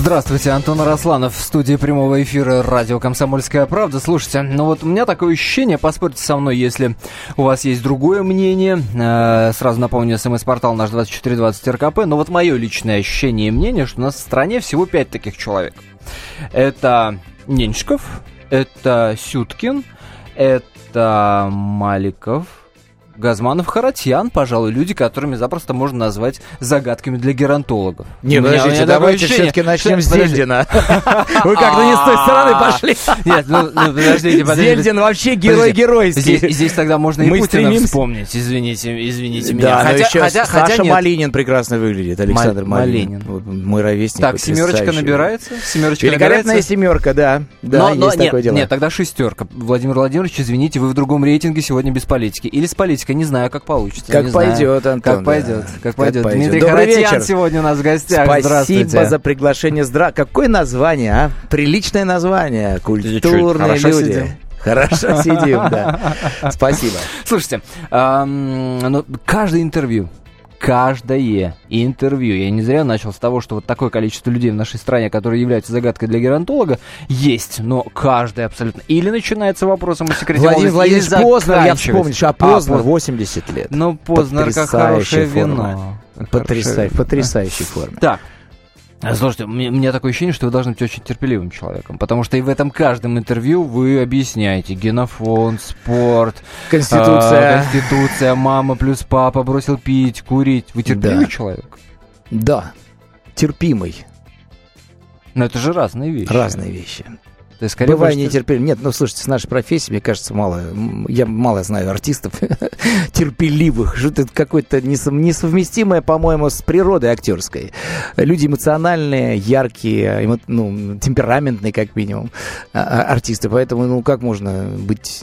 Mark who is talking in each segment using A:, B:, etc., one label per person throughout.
A: Здравствуйте, Антон Арасланов в студии прямого эфира радио «Комсомольская правда». Слушайте, ну вот у меня такое ощущение, поспорьте со мной, если у вас есть другое мнение. Э, сразу напомню, смс-портал наш 2420 РКП. Но вот мое личное ощущение и мнение, что у нас в стране всего пять таких человек. Это Ненчиков, это Сюткин, это Маликов, Газманов, Харатьян, пожалуй, люди, которыми запросто можно назвать загадками для геронтологов.
B: Не, подождите, давайте все-таки начнем с Зельдина. Вы как-то не с той стороны пошли.
A: Нет, ну, ну подождите, подождите.
B: Зельдин вообще герой геройский.
A: Здесь тогда можно и Путина вспомнить, извините, извините меня.
B: Да, еще Саша Малинин прекрасно выглядит, Александр Малинин. Мой ровесник.
A: Так, семерочка набирается? Семерочка
B: Великолепная семерка, да. Да, есть такое дело.
A: Нет, тогда шестерка. Владимир Владимирович, извините, вы в другом рейтинге сегодня без политики. Или с политикой не знаю, как получится.
B: Как пойдет,
A: знаю.
B: Антон.
A: Как пойдет,
B: да.
A: как пойдет.
B: Как
A: Дмитрий
B: Добрый
A: Харатьян
B: вечер.
A: сегодня у нас в гостях.
B: Спасибо за приглашение. Здра... Какое название, а? Приличное название. Культурные
A: Хорошо
B: люди.
A: сидим.
B: Хорошо сидим, да. Спасибо.
A: Слушайте, ну, каждое интервью, каждое интервью, я не зря начал с того, что вот такое количество людей в нашей стране, которые являются загадкой для геронтолога, есть, но каждое абсолютно. Или начинается вопросом о секрете
B: Владимир Владимирович Познер, я вспомнил, что а
A: А,
B: Познер
A: Поз-
B: 80 лет.
A: Ну, Познер как хорошее вино.
B: Потрясай, в потрясающей форме.
A: Так. А, Слушайте, у меня, такое ощущение, что вы должны быть очень терпеливым человеком, потому что и в этом каждом интервью вы объясняете генофонд, спорт,
B: Конституция.
A: а, конституция, мама плюс папа бросил пить, курить. Вы терпеливый
B: Да.
A: человек?
B: Да, терпимый.
A: Но это же разные вещи.
B: Разные вещи.
A: То есть, скорее
B: Бываю
A: что-.
B: Нет, ну слушайте, с нашей профессией, мне кажется, мало. Я мало знаю артистов терпеливых. Что это какое-то несов- несовместимое, по-моему, с природой актерской. Люди эмоциональные, яркие, эмо- ну, темпераментные, как минимум, а- а- артисты. Поэтому, ну, как можно быть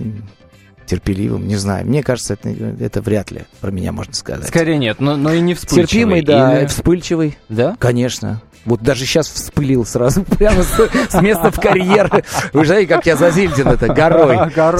B: терпеливым? Не знаю. Мне кажется, это, это вряд ли про меня можно сказать.
A: Скорее нет, но, но и не вспыльчивый.
B: Терпимый, да,
A: Или-
B: вспыльчивый.
A: Да?
B: Конечно. Вот даже сейчас вспылил сразу прямо с, с места в карьер. Вы знаете, как я за Зильдин-то, горой.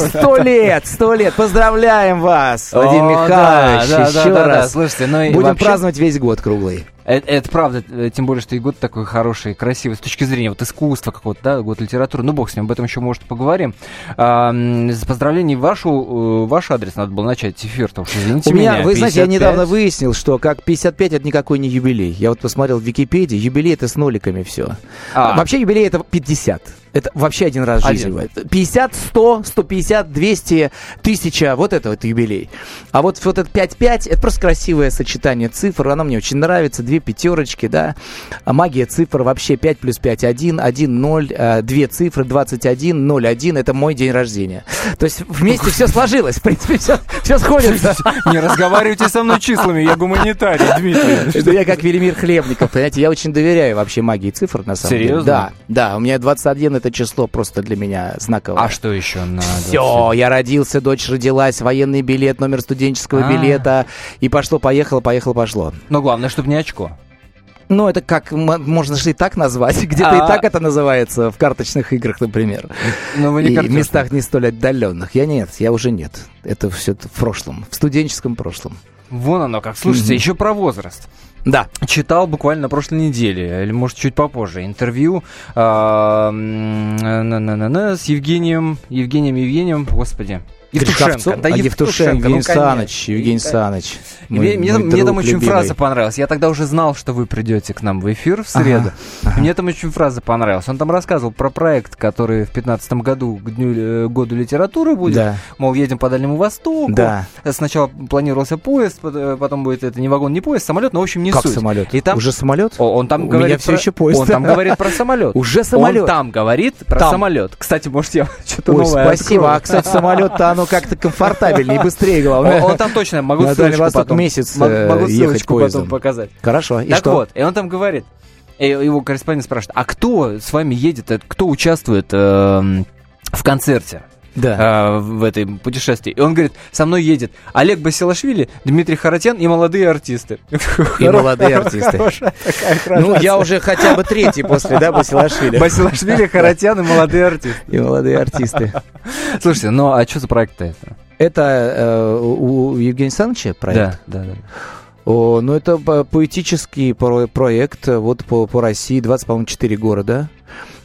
B: Сто лет, сто лет. Поздравляем вас, Владимир Михайлович,
A: да, да,
B: еще
A: да.
B: раз.
A: Слушайте, ну и
B: Будем
A: вообще-
B: праздновать весь год круглый.
A: Это, это правда, э, тем более, что и год такой хороший, красивый, с точки зрения вот искусства какого-то, да, год литературы. Ну, бог с ним, об этом еще, может, поговорим. А, с поздравлений вашу, э, ваш адрес надо было начать эфир, потому что, извините
B: У меня,
A: меня,
B: вы знаете, я
A: 55.
B: недавно выяснил, что как 55 это никакой не юбилей. Я вот посмотрел в Википедии, юбилей это с ноликами все.
A: А.
B: Вообще юбилей это 50. Это вообще один раз в жизни бывает. 50, 100, 150, 200, 1000, вот это вот юбилей. А вот, вот это 5-5, это просто красивое сочетание цифр, оно мне очень нравится, две пятерочки, да. А магия цифр вообще 5 плюс 5, 1, 1, 0, э, две цифры, 21, 0, 1, это мой день рождения. То есть вместе все сложилось, в принципе, все, все сходится.
A: Не разговаривайте со мной числами, я гуманитарий, Дмитрий.
B: Да я как Велимир Хлебников, понимаете, я очень доверяю вообще магии цифр, на самом деле.
A: Серьезно?
B: Да, да, у меня 21 это число просто для меня знаковое.
A: А что еще надо?
B: Все, я родился, дочь родилась, военный билет, номер студенческого
A: А.
B: билета, и пошло, поехало, поехало, пошло.
A: Но главное, чтобы не очко.
B: Ну, это как, можно же и так назвать, где-то
A: А.
B: и так это называется, в карточных играх, например.
A: Но вы не
B: и в местах не столь отдаленных. Я нет, я уже нет. Это все в прошлом, в студенческом прошлом.
A: Вон оно как. Слушайте,
B: Мгм.
A: еще про возраст.
B: Да.
A: Читал буквально на прошлой неделе, или может чуть попозже, интервью на-на-на-на, с Евгением, Евгением Евгением, господи, Евтушенко. Да,
B: а Евтушенко, Евгений
A: ну, конечно.
B: Саныч, Евгений Саныч.
A: Мне,
B: мой-
A: мне
B: мой
A: там- мне
B: друг
A: там очень
B: любимый.
A: фраза понравилась. Я тогда уже знал, что вы придете к нам в эфир в среду.
B: ага.
A: Мне там очень фраза понравилась. Он там рассказывал про проект, который в 15 году к дню, э, году литературы будет.
B: Да,
A: Мол, едем по Дальнему Востоку.
B: да.
A: Сначала планировался поезд, э, потом будет это не вагон, не поезд, самолет, но в общем не
B: Как
A: суть.
B: самолет?
A: И там-
B: Уже самолет?
A: Он там
B: У
A: говорит
B: меня все
A: про-
B: еще поезд.
A: Он там говорит про самолет.
B: Уже самолет.
A: Он там говорит про самолет. Кстати, может, я что-то новое
B: спасибо. А, кстати, самолет-то оно как-то комфортабельнее быстрее, главное.
A: он там точно, могу ссылочку потом.
B: месяц,
A: Мо-
B: э,
A: Могу
B: ехать
A: ссылочку потом показать.
B: Хорошо, и
A: так
B: что?
A: вот, и он там говорит, его корреспондент спрашивает, а кто с вами едет, э, кто участвует эм, в концерте? Да. э, в этой путешествии. И он говорит, со мной едет Олег Басилашвили, Дмитрий Харатян и молодые артисты.
B: И молодые артисты. Ну, я уже хотя бы третий после, да, Басилашвили.
A: Басилашвили, Харатян и молодые артисты.
B: И молодые артисты.
A: Слушайте, ну а что за проект-то это?
B: Это э, у Евгения Александровича проект?
A: Да, да, да.
B: О, ну, это поэтический проект вот по, по России, 20, по-моему, 4 города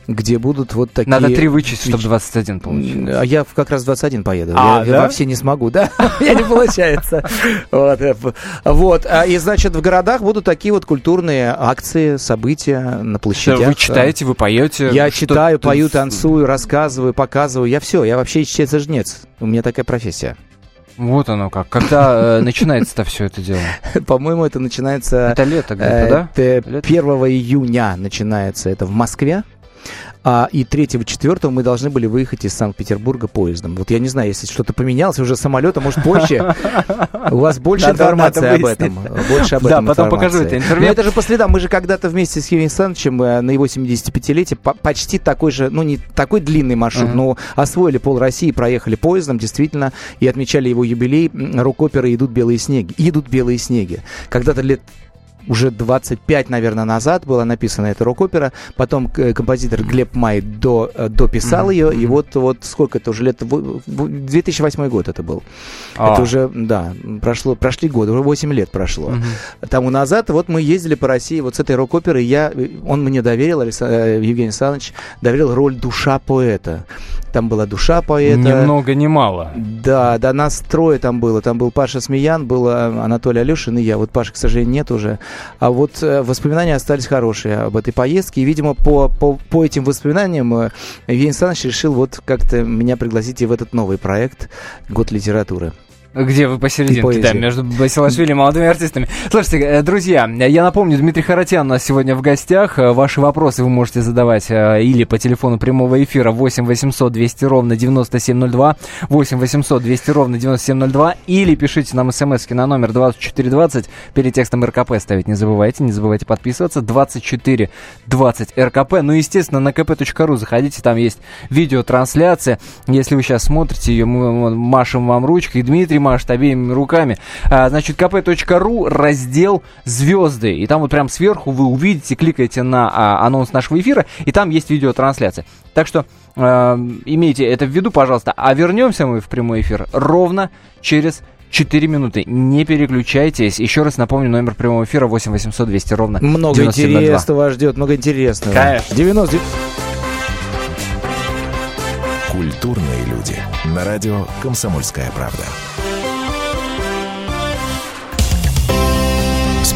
B: где будут вот такие...
A: Надо три вычесть, чтобы 21 получилось.
B: А я как раз 21 поеду.
A: А,
B: я,
A: да?
B: я все не смогу, да? Я не получается. Вот. вот. А, и, значит, в городах будут такие вот культурные акции, события на площадях.
A: Вы читаете, вы поете?
B: Я читаю, пою, танцую, рассказываю, показываю. Я все, я вообще чтец-жнец. У меня такая профессия.
A: Вот оно как. Когда э, начинается-то все это дело?
B: По-моему, это начинается...
A: Это лето где-то, да?
B: Это 1 июня начинается это в Москве. А, и 3-4 мы должны были выехать из Санкт-Петербурга поездом. Вот я не знаю, если что-то поменялось уже самолетом, может, позже. У вас больше информации об этом. Больше об этом
A: Да, потом покажу это интервью.
B: Но это же по следам. Мы же когда-то вместе с Евгением Александровичем э, на его 75-летие почти такой же, ну, не такой длинный маршрут, но освоили пол России, проехали поездом, действительно, и отмечали его юбилей. Рок-оперы «Идут белые снеги». «Идут белые снеги». Когда-то лет уже 25, наверное, назад была написана эта рок-опера. Потом э, композитор Глеб Май до, э, дописал mm-hmm. ее. И вот, вот сколько это уже лет... 2008 год это был. А. Это уже, да, прошло, прошли годы, уже 8 лет прошло. Mm-hmm. Тому назад вот мы ездили по России вот с этой рок-оперой. Я, он мне доверил, Александр, Евгений Александрович, доверил роль душа поэта. Там была душа поэта.
A: Ни много, ни мало.
B: Да, да, нас трое там было. Там был Паша Смеян, был э, Анатолий Алешин и я. Вот Паша, к сожалению, нет уже. А вот э, воспоминания остались хорошие об этой поездке. И, видимо, по, по, по этим воспоминаниям э, Евгений Александрович решил вот как-то меня пригласить и в этот новый проект «Год литературы».
A: Где вы посерединке, да, между Басилашвили и молодыми артистами. Слушайте, э, друзья, я напомню, Дмитрий Харатьян у нас сегодня в гостях. Э, ваши вопросы вы можете задавать э, или по телефону прямого эфира 8 800 200 ровно 9702, 8 800 200 ровно 9702, или пишите нам смс на номер 2420, перед текстом РКП ставить не забывайте, не забывайте подписываться, 2420 РКП. Ну, естественно, на kp.ru заходите, там есть видеотрансляция. Если вы сейчас смотрите ее, мы машем вам ручкой. Дмитрий машет обеими руками. А, значит, kp.ru, раздел «Звезды». И там вот прям сверху вы увидите, кликаете на а, анонс нашего эфира, и там есть видеотрансляция. Так что э, имейте это в виду, пожалуйста. А вернемся мы в прямой эфир ровно через 4 минуты. Не переключайтесь. Еще раз напомню, номер прямого эфира 8 800 200 ровно
B: Много интересного вас ждет, много интересного.
A: Конечно.
B: 90...
C: Культурные люди. На радио «Комсомольская правда».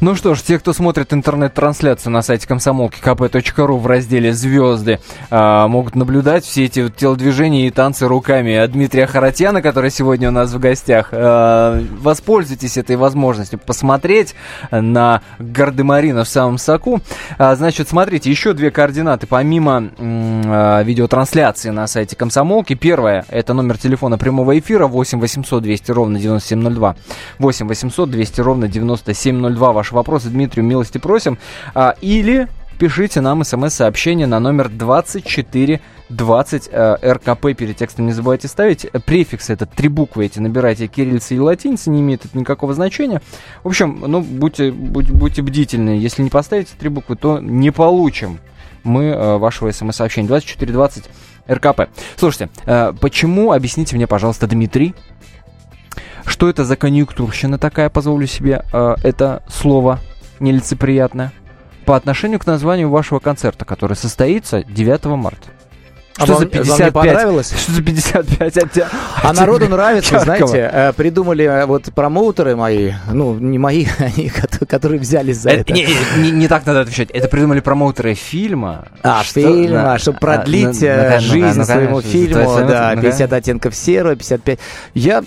A: Ну что ж, те, кто смотрит интернет-трансляцию на сайте комсомолки kp.ru в разделе «Звезды», э, могут наблюдать все эти телодвижения и танцы руками Дмитрия Харатьяна, который сегодня у нас в гостях. Э, воспользуйтесь этой возможностью посмотреть на Гардемарина в самом соку. Э, значит, смотрите, еще две координаты помимо видеотрансляции на сайте комсомолки. Первое, это номер телефона прямого эфира 8 800 200 ровно 9702. 8 800 200 ровно 9702. Ваш вопросы Дмитрию милости просим. А, или пишите нам смс-сообщение на номер 2420 э, РКП перед текстом не забывайте ставить. Префиксы, это три буквы эти, набирайте кириллицы и латиницы, не имеет это никакого значения. В общем, ну, будьте, будь, будьте бдительны. Если не поставите три буквы, то не получим мы э, вашего смс-сообщения. 2420 РКП. Слушайте, э, почему, объясните мне, пожалуйста, Дмитрий, что это за конъюнктурщина такая, позволю себе э, это слово нелицеприятное, по отношению к названию вашего концерта, который состоится 9 марта?
B: А
A: Что
B: вам-
A: за
B: вам не
A: 55?
B: понравилось?
A: Что за 55 оття-
B: А народу нравится, знаете, э, придумали э, вот промоутеры мои, ну, не мои, они, кото- которые взялись за
A: Это-
B: это.
A: не, не- так надо отвечать. Это придумали промоутеры фильма.
B: А, фильма, чтобы
A: а,
B: продлить
A: ну, ну,
B: э, жизнь
A: ну,
B: своему фильму, да,
A: ну,
B: 50 оттенков серого, 55. Я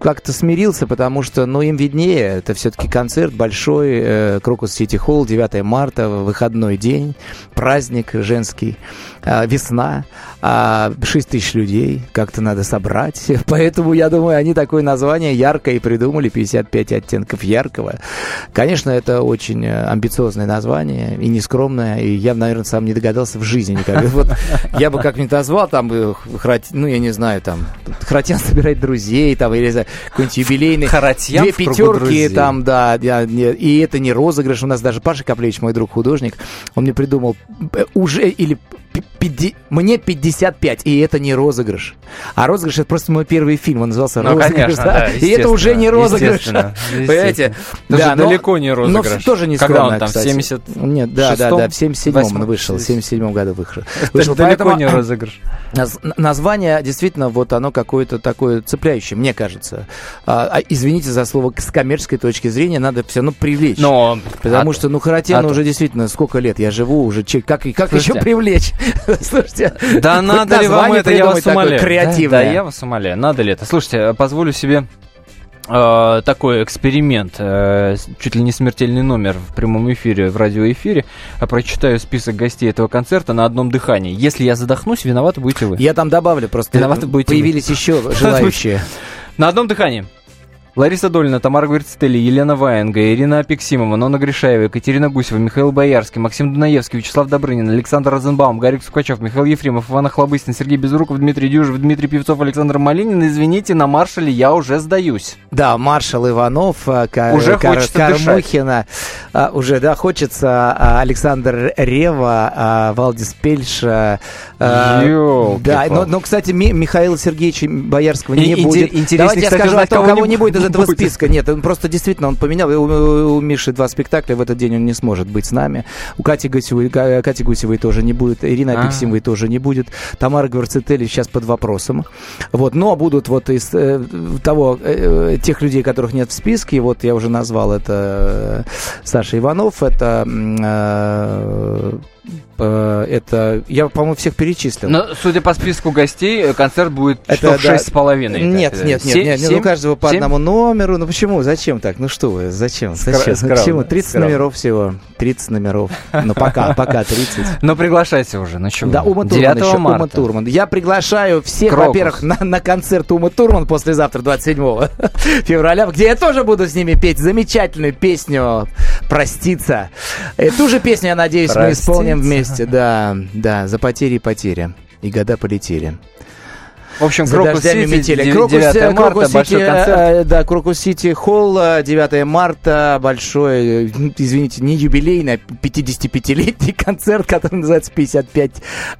B: как-то смирился, потому что, ну, им виднее, это все-таки концерт большой, э, Крокус Сити Холл, 9 марта, выходной день, праздник женский, э, весна, а 6 тысяч людей, как-то надо собрать, поэтому, я думаю, они такое название яркое и придумали, 55 оттенков яркого. Конечно, это очень э, амбициозное название и нескромное, и я, наверное, сам не догадался в жизни никогда. Вот я бы как-нибудь назвал там, э, ну, я не знаю, там, Харатьян собирает друзей, там, или какой-нибудь юбилейный.
A: Харатьян
B: Две пятерки, там, да, и это не розыгрыш. У нас даже Паша Коплевич, мой друг художник, он мне придумал э, уже или пи- пяти- мне 55, и это не розыгрыш. А розыгрыш это просто мой первый фильм, он назывался
A: Ну,
B: «Розыгрыш».
A: конечно,
B: да.
A: да,
B: и это уже не розыгрыш.
A: естественно,
B: Понимаете?
A: Даже
B: Да, но-
A: далеко не
B: но
A: розыгрыш.
B: всё тоже не
A: Когда
B: скромно,
A: он там,
B: кстати.
A: 70
B: Нет, да, да, да, в 77-м он
A: восьмом?
B: вышел, в 77 году вышел. Вышел.
A: далеко не розыгрыш.
B: Наз- Название действительно вот оно какое-то такое цепляющее, мне кажется. А, а, извините за слово с коммерческой точки зрения надо все равно привлечь.
A: Но...
B: Потому
A: а-
B: что, ну, Харатьяну
A: а-
B: уже действительно сколько лет я живу, уже как, как
A: Слушайте.
B: еще привлечь? Слушайте,
A: Да надо ли вам это, я вас умоляю. Да,
B: креативное.
A: Да, я вас умоляю. Надо ли это? Слушайте, э, позволю себе э, такой эксперимент, э, чуть ли не смертельный номер в прямом эфире, в радиоэфире. А Прочитаю список гостей этого концерта на одном дыхании. Если я задохнусь, виноваты будете вы.
B: Я там добавлю, просто
A: Виноваты будете вы.
B: появились еще желающие.
A: На одном дыхании. Лариса Долина, Тамара Гверцетели, Елена Ваенга, Ирина Апексимова, Нона Гришаева, Екатерина Гусева, Михаил Боярский, Максим Дунаевский, Вячеслав Добрынин, Александр Розенбаум, Гарик Сукачев, Михаил Ефремов, Иван Охлобыстин, Сергей Безруков, Дмитрий Дюжев, Дмитрий Певцов, Александр Малинин. Извините, на маршале я уже сдаюсь.
B: Да, маршал Иванов, а, Ка-
A: Уже
B: Кар-
A: хочется
B: Кормухина, а, уже, да, хочется а, Александр Рева, а, Валдис Пельш. а. Да, но, но, кстати, Ми- Михаила Сергеевича Боярского не
A: И-
B: будет.
A: интереснее,
B: Давайте я скажу том,
A: кого
B: кого
A: не
B: будет из
A: будет.
B: этого списка. Нет, он просто действительно, он поменял. У, у- Миши два спектакля, в этот день он не сможет быть с нами. У Кати Гусевой, Ка- Кати Гусевой тоже не будет, Ирина
A: А.
B: Апексимовой тоже не будет, Тамара Гварцетели сейчас под вопросом. Вот, но будут вот из э, того, э, тех людей, которых нет в списке, вот я уже назвал, это э, Саша Иванов, это э, э, это, я, по-моему, всех перечислил.
A: Но, судя по списку гостей, э, концерт будет
B: Это,
A: часов
B: да.
A: шесть с половиной.
B: Нет,
A: Так,
B: нет, нет,
A: семь-
B: нет, нет,
A: семь?
B: у каждого по
A: Семь?
B: одному номеру. Ну почему? Зачем так? Ну что вы, зачем?
A: Скро-
B: Зачем?
A: скромно,
B: Почему? 30
A: скромно.
B: номеров всего. 30 номеров. Ну пока, пока 30.
A: Ну, приглашайте уже, ну чего?
B: Да, Ума Турман
A: 9
B: еще, Ума. Турман. Я приглашаю всех, во-первых, на, на концерт Ума Турман послезавтра, 27 февраля, где я тоже буду с ними петь замечательную песню «Проститься». Э, Ту же песню, я надеюсь, мы
A: Проститься.
B: исполним вместе. Да, да, за потери и потери. И года полетели.
A: В общем,
B: За
A: Крокус Сити,
B: метели.
A: 9
B: Крокус, э,
A: марта,
B: Крокус Сити,
A: большой концерт.
B: э, да, Крокус Сити Холл, э, 9 марта, большой, э, извините, не юбилейный, а 55-летний концерт, который называется «55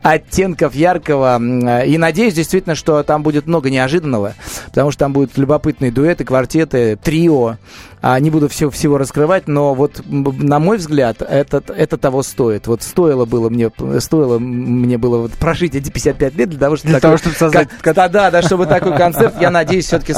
B: оттенков яркого». Э, И надеюсь, действительно, что там будет много неожиданного, потому что там будут любопытные дуэты, квартеты, трио. А, Не буду все, всего раскрывать, но вот, на мой взгляд, это, это того стоит. Вот стоило было мне, стоило мне было вот прожить эти 55 лет для того, чтобы
A: Для того, чтобы создать
B: да, да, да, чтобы такой концерт, я надеюсь, все-таки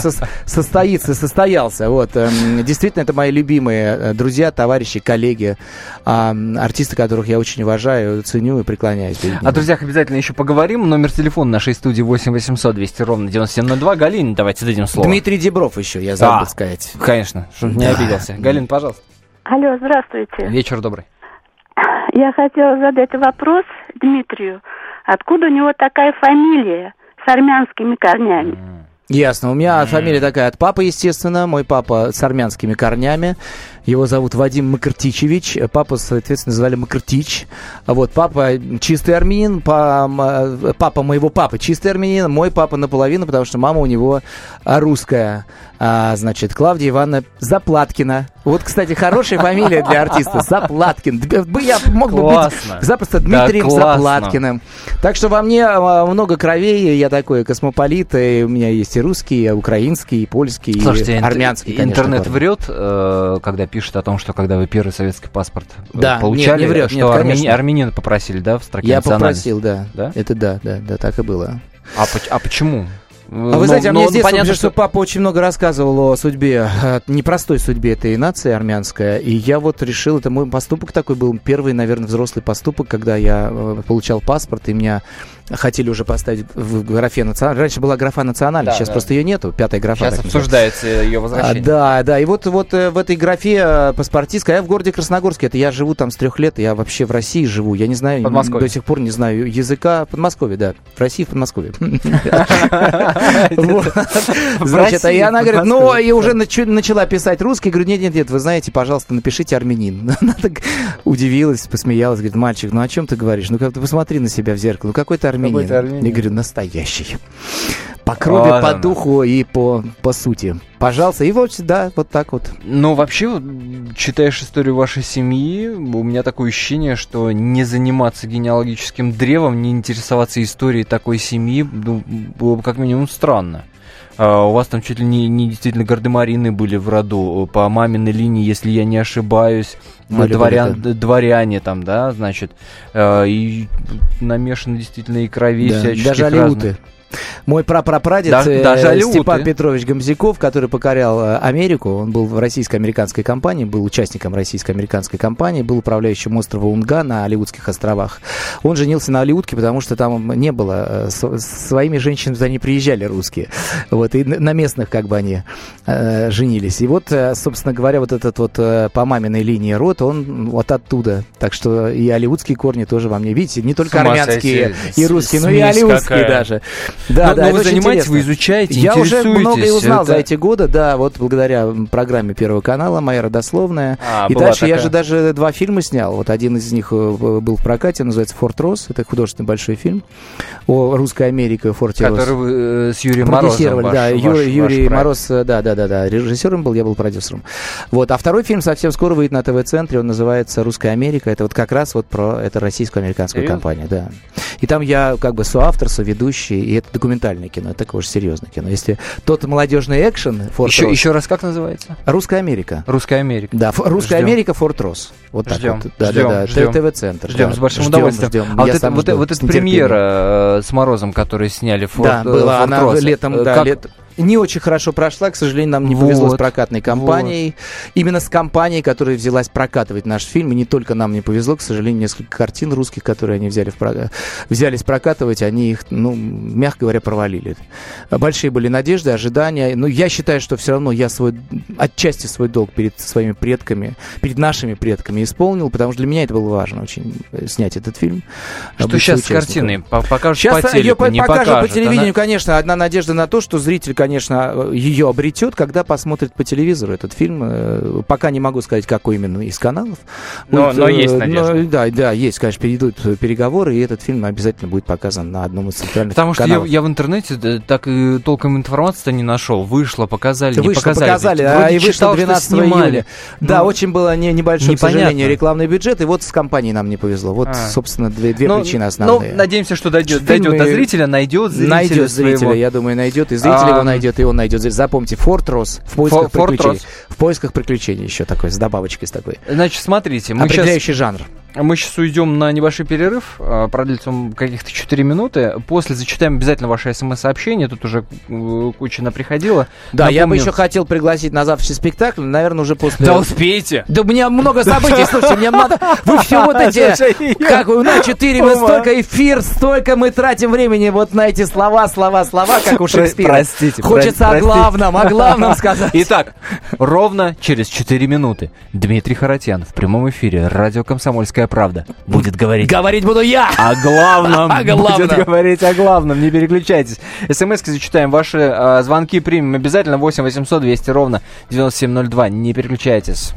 B: состоится, состоялся. Вот, эм, действительно, это мои любимые э, друзья, товарищи, коллеги, а, артисты, которых я очень уважаю, ценю и преклоняюсь перед ними.
A: О друзьях обязательно еще поговорим. Номер телефона нашей студии 8 800 200 ровно 9702. Галине давайте дадим слово.
B: Дмитрий Дебров еще, я забыл
A: Да.
B: сказать.
A: Конечно, чтобы не
B: Да.
A: обиделся. Галин, пожалуйста.
D: Алло, здравствуйте.
A: Вечер добрый.
D: Я хотела задать вопрос Дмитрию. Откуда у него такая фамилия с армянскими корнями?
B: Ясно. У меня фамилия такая от папы, естественно. Мой папа с армянскими корнями. Его зовут Вадим Макартичевич. Папа, соответственно, звали Макартич. А Вот, папа чистый армянин, па- м- папа моего папы чистый армянин, мой папа наполовину, потому что мама у него а, русская. А, значит, Клавдия Ивановна Заплаткина. Вот, кстати, хорошая фамилия для артиста. Заплаткин. Я мог бы
A: Классно.
B: быть запросто
A: Да,
B: Дмитрием
A: классно.
B: Заплаткиным. Так что во мне а, много кровей, я такой космополит, и у меня есть и русский, и украинский, и польский,
A: Слушайте,
B: и армянский, конечно,
A: интернет врет, э, когда пишет о том, что когда вы первый советский паспорт э,
B: Да,
A: получали,
B: нет, не врет,
A: что
B: нет, конечно.
A: армянина попросили, да, в строке
B: Я попросил, да.
A: Да?
B: Это да, да, да, так и было.
A: А, а почему?
B: А вы знаете, а мне с детства, потому что папа очень много рассказывал о судьбе, э, непростой судьбе этой нации армянская, и я вот решил, это мой поступок такой был, первый, наверное, взрослый поступок, когда я э, получал паспорт, и меня хотели уже поставить в графе национальность. Раньше была графа национальность,
A: Да,
B: сейчас
A: да.
B: просто ее нету, пятая графа.
A: Сейчас
B: называется.
A: обсуждается ее
B: А,
A: возвращение.
B: да, да, и вот, вот э, в этой графе э, паспортистская, я в городе Красногорске, это я живу там с трех лет, я вообще в России живу, я не знаю, до сих пор не знаю языка, Подмосковье, да, в России, в Подмосковье. Значит, а и она говорит, ну, и уже нач- начала писать русский, говорю, нет, нет, нет, вы знаете, пожалуйста, напишите армянин. Она так удивилась, посмеялась, говорит, мальчик, ну о чем ты говоришь? Ну, как ты посмотри на себя в зеркало, ну какой ты армянин?
A: Армянин?
B: Я говорю, настоящий. По крови,
A: Вот
B: по
A: оно.
B: духу и по, по сути. Пожалуйста, и вот, да, вот так вот.
A: Ну, вообще, читаешь историю вашей семьи, у меня такое ощущение, что не заниматься генеалогическим древом, не интересоваться историей такой семьи, ну, было бы как минимум странно. А, у вас там чуть ли не, не действительно гардемарины были в роду, по маминой линии, если я не ошибаюсь,
B: Были,
A: дворян,
B: были,
A: дворяне там, да, значит, э, и намешаны действительно и крови
B: Да,
A: всяческих
B: даже
A: разных.
B: Мой прапрапрадед
A: Да-
B: э. Степан Петрович Гамзяков, который покорял э, Америку, он был в российско-американской компании, был участником российско-американской компании, был управляющим острова Унга на Алиутских островах. Он женился на Алиутке, потому что там не было, э, своими женщинами туда не приезжали русские. Вот, и на местных как бы они э, женились. И вот, э, собственно говоря, вот этот вот по маминой линии род, он вот оттуда. Так что и алиутские корни тоже во мне. Видите, не только армянские
A: сойти.
B: и русские, но и алиутские
A: какая.
B: даже. Да,
A: Но-
B: да,
A: но вы занимаетесь, вы изучаете,
B: Я уже многое узнал за
A: это-
B: эти годы, да, вот благодаря программе Первого канала «Моя родословная».
A: А,
B: и дальше я
A: такая.
B: же даже два фильма снял. Вот один из них э, был в прокате, называется «Форт Рос». Это художественный большой фильм о русской Америке, Форте Рос.
A: Который вы э, с Юрием Морозом ваш-
B: да,
A: ваш-
B: Юра-
A: ваш
B: Юрий
A: проект.
B: Мороз, э, да, да, да, да, режиссером был, я был продюсером. Вот, а второй фильм совсем скоро выйдет на ТВ-центре, он называется «Русская Америка», это вот как раз вот про это российско-американскую компанию, да. И там я как бы соавтор, соведущий, и это документальное кино, это такое уж серьезное кино. Если тот молодежный экшен, Форт
A: Еще,
B: Рос,
A: еще раз, как называется?
B: «Русская Америка»,
A: Русская Америка.
B: да, «Русская
A: Ждем.
B: Америка», Форт Рос. Вот так
A: Ждем,
B: вот. Да,
A: ждем,
B: да, да,
A: ждем.
B: ТВ-центр.
A: Ждем
B: да.
A: с большим
B: Ждем,
A: удовольствием.
B: ждем.
A: А
B: Я
A: вот, это, вот,
B: жду
A: вот эта премьера э, с Морозом, который сняли Форт,
B: Да,
A: э,
B: была
A: Форт
B: она
A: Росс,
B: летом,
A: э,
B: да,
A: как-
B: лет- Не очень хорошо прошла, к сожалению, нам не повезло
A: Вот,
B: с прокатной компанией. Именно с компанией, которая взялась прокатывать наш фильм. И не только нам не повезло, к сожалению, несколько картин русских, которые они взяли в про- взялись прокатывать, они их, ну, мягко говоря, провалили. Большие были надежды, ожидания. Но я считаю, что все равно я свой, отчасти свой долг перед своими предками, перед нашими предками исполнил, потому что для меня это было важно очень э, снять этот фильм.
A: Что сейчас с картиной? По- Покажут
B: Сейчас
A: по
B: ее
A: телеку,
B: по-
A: не
B: покажут
A: покажут.
B: по телевидению,
A: Она-
B: конечно. Одна надежда на то, что зритель, конечно, ее обретет, когда посмотрит по телевизору этот фильм. Э, Пока не могу сказать, какой именно из каналов.
A: Но-
B: Вот,
A: но
B: э,
A: есть надежда.
B: да, да, есть, конечно, перейдут э, переговоры, и этот фильм обязательно будет показан на одном из центральных
A: Потому что я,
B: каналов.
A: я в интернете да, так и толком информации-то не нашел. Вышло, показали, не
B: Вышло,
A: показали.
B: показали, а и вышло
A: читал, что
B: 12
A: снимали.
B: июля. Да,
A: Ну,
B: очень было не, небольшое, к
A: непонятно.
B: сожалению, рекламный бюджет, и вот с компанией нам не повезло. Вот,
A: А.
B: собственно, две, две
A: ну,
B: причины основные.
A: Ну, надеемся, что дойдет,
B: Фильм
A: дойдет до зрителя, найдет зрителя
B: Найдет зрителя,
A: своего.
B: я думаю, найдет. И зритель
A: А,
B: его найдет, и он найдет. Запомните, Форт Рос в поисках
A: Форт
B: приключений.
A: Рос.
B: В поисках приключений еще такой, с добавочкой с такой.
A: Значит, смотрите, мы сейчас,
B: Определяющий жанр.
A: Мы сейчас уйдем на небольшой перерыв, а, продлится он каких-то 4 минуты. После зачитаем обязательно ваше смс-сообщение, тут уже куча наприходила.
B: Да, я бы
A: Напомню-
B: еще хотел пригласить на завтрашний спектакль, наверное, уже после...
A: Да успейте!
B: Да у меня много событий, слушайте, мне надо... Вы все вот эти... Как у нас 4
A: Ума.
B: столько эфир, столько мы тратим времени вот на эти слова, слова, слова, как у Шекспира.
A: простите,
B: Хочется о главном, о главном сказать.
A: Итак, ровно через 4 минуты Дмитрий Харатьян в прямом эфире радио «Комсомольская правда» будет говорить
B: Говорить буду я!
A: о главном.
B: О главном.
A: Будет говорить о главном, не переключайтесь. СМС-ки зачитаем, ваши э, звонки примем обязательно 8 800 200 ровно 9702. Не переключайтесь.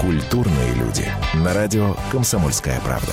C: Культурные люди. На радио «Комсомольская правда».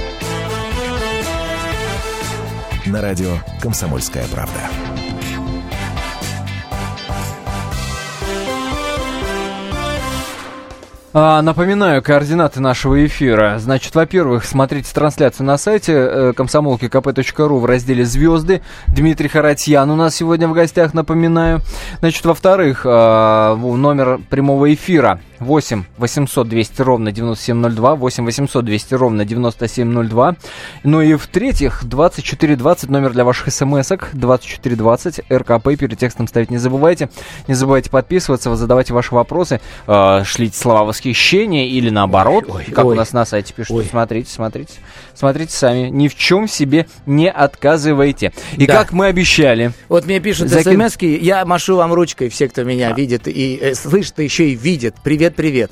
C: На радио «Комсомольская правда».
A: А, напоминаю, координаты нашего эфира. Значит, во-первых, смотрите трансляцию на сайте э, комсомолки.кп.ру в разделе «Звезды». Дмитрий Харатьян у нас сегодня в гостях, напоминаю. Значит, во-вторых, э, номер прямого эфира 8 800 200 ровно 9702, 8 800 200 ровно 9702. Ну и в-третьих, 2420 номер для ваших смс-ок, 2420, РКП, перед текстом ставить не забывайте. Не забывайте подписываться, задавайте ваши вопросы, э, шлите слова восхищения или наоборот, ой, как ой, у нас на сайте пишут. Ой. Смотрите, смотрите, смотрите сами. Ни в чем себе не отказывайте. И да. как мы обещали.
B: Вот мне пишут Закин... смс я машу вам ручкой, все, кто меня а. видит и э, слышит, еще и видит. Привет, привет.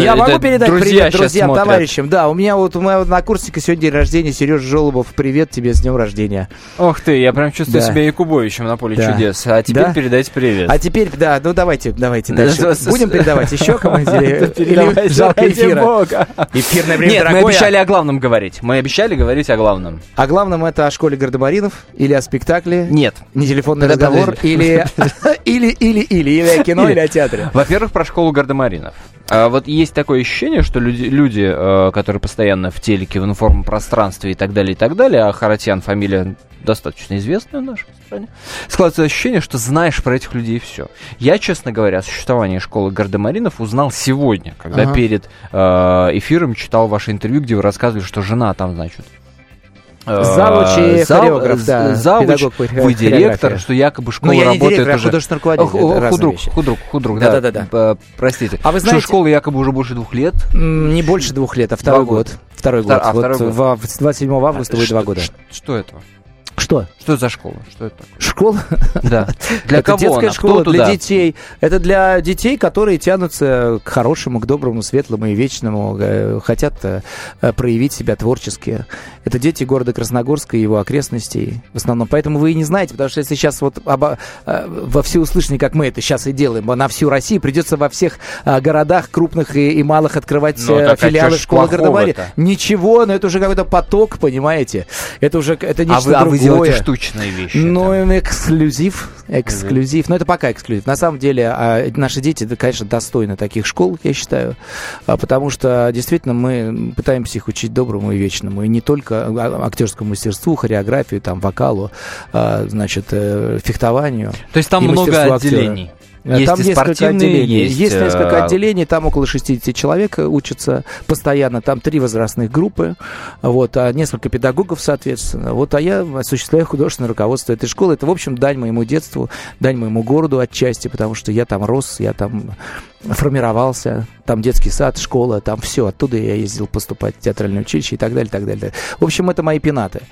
B: Я могу передать друзья привет друзьям, товарищам? Да, у меня вот у моего однокурсника сегодня день рождения, Сережа Жолобов. Привет тебе с днем рождения.
A: Ох ты, я прям чувствую да. себя Якубовичем на поле да. чудес. А теперь да? передайте привет.
B: А теперь, да, ну давайте, давайте дальше. Будем передавать еще кому-нибудь? Жалко эфира?
A: Эфирное время Нет, мы обещали о главном говорить. Мы обещали говорить о главном.
B: О главном это о школе Гардемаринов или о спектакле?
A: Нет.
B: Не телефонный разговор? Или, или, или, или, или о кино, или о театре?
A: Во-первых, про школу Гардемаринов. А вот есть такое ощущение, что люди, люди э, которые постоянно в телеке, в информпространстве пространстве и так далее, и так далее, а Харатьян фамилия достаточно известная в нашей стране, складывается ощущение, что знаешь про этих людей все. Я, честно говоря, о существовании школы гардемаринов узнал сегодня, когда ага. перед э, эфиром читал ваше интервью, где вы рассказывали, что жена там, значит,
B: Завуч и Зав... хореограф, да.
A: Завуч, вы директор, что якобы школа ну, я работает
B: директор,
A: уже...
B: А художественный руководитель.
A: Худрук, худрук, худрук, да. Да, да, да. Простите. А вы знаете... Что школа якобы уже больше двух лет?
B: Не больше двух лет, а второй год. Второй год. А, вот второй год. 27 августа будет два года.
A: Что это?
B: Что?
A: Что за школа? Что это такое?
B: Школа?
A: Да.
B: Для это кого детская она? школа Кто для туда? детей. Это для детей, которые тянутся к хорошему, к доброму, светлому и вечному, э, хотят э, проявить себя творчески. Это дети города Красногорска и его окрестностей в основном. Поэтому вы и не знаете, потому что если сейчас вот обо, э, во всеуслышание, как мы это сейчас и делаем, на всю Россию, придется во всех городах крупных и, и малых открывать ну, филиалы школы Гардемари. Ничего, но это уже какой-то поток, понимаете? Это уже это нечто а вы, другое. А вы
A: делаете штучные вещи.
B: Ну, эксклюзив. Эксклюзив. Но это пока эксклюзив. На самом деле, а, наши дети, конечно, достойны таких школ, я считаю. А, потому что действительно мы пытаемся их учить доброму и вечному. И не только а, актерскому мастерству, хореографию, там, вокалу, значит, э, фехтованию.
A: То есть там много отделений.
B: Э, есть там и несколько отделений. Есть, есть несколько э, отделений, там около 60 человек учатся постоянно, там три возрастных группы, вот, а несколько педагогов, соответственно. Вот, а я осуществляю художественное руководство этой школы. Это, в общем, дань моему детству, дань моему городу отчасти, потому что я там рос, я там формировался, там детский сад, школа, там все, оттуда я ездил поступать в театральное училище и так далее, так далее. В общем, это мои пенаты.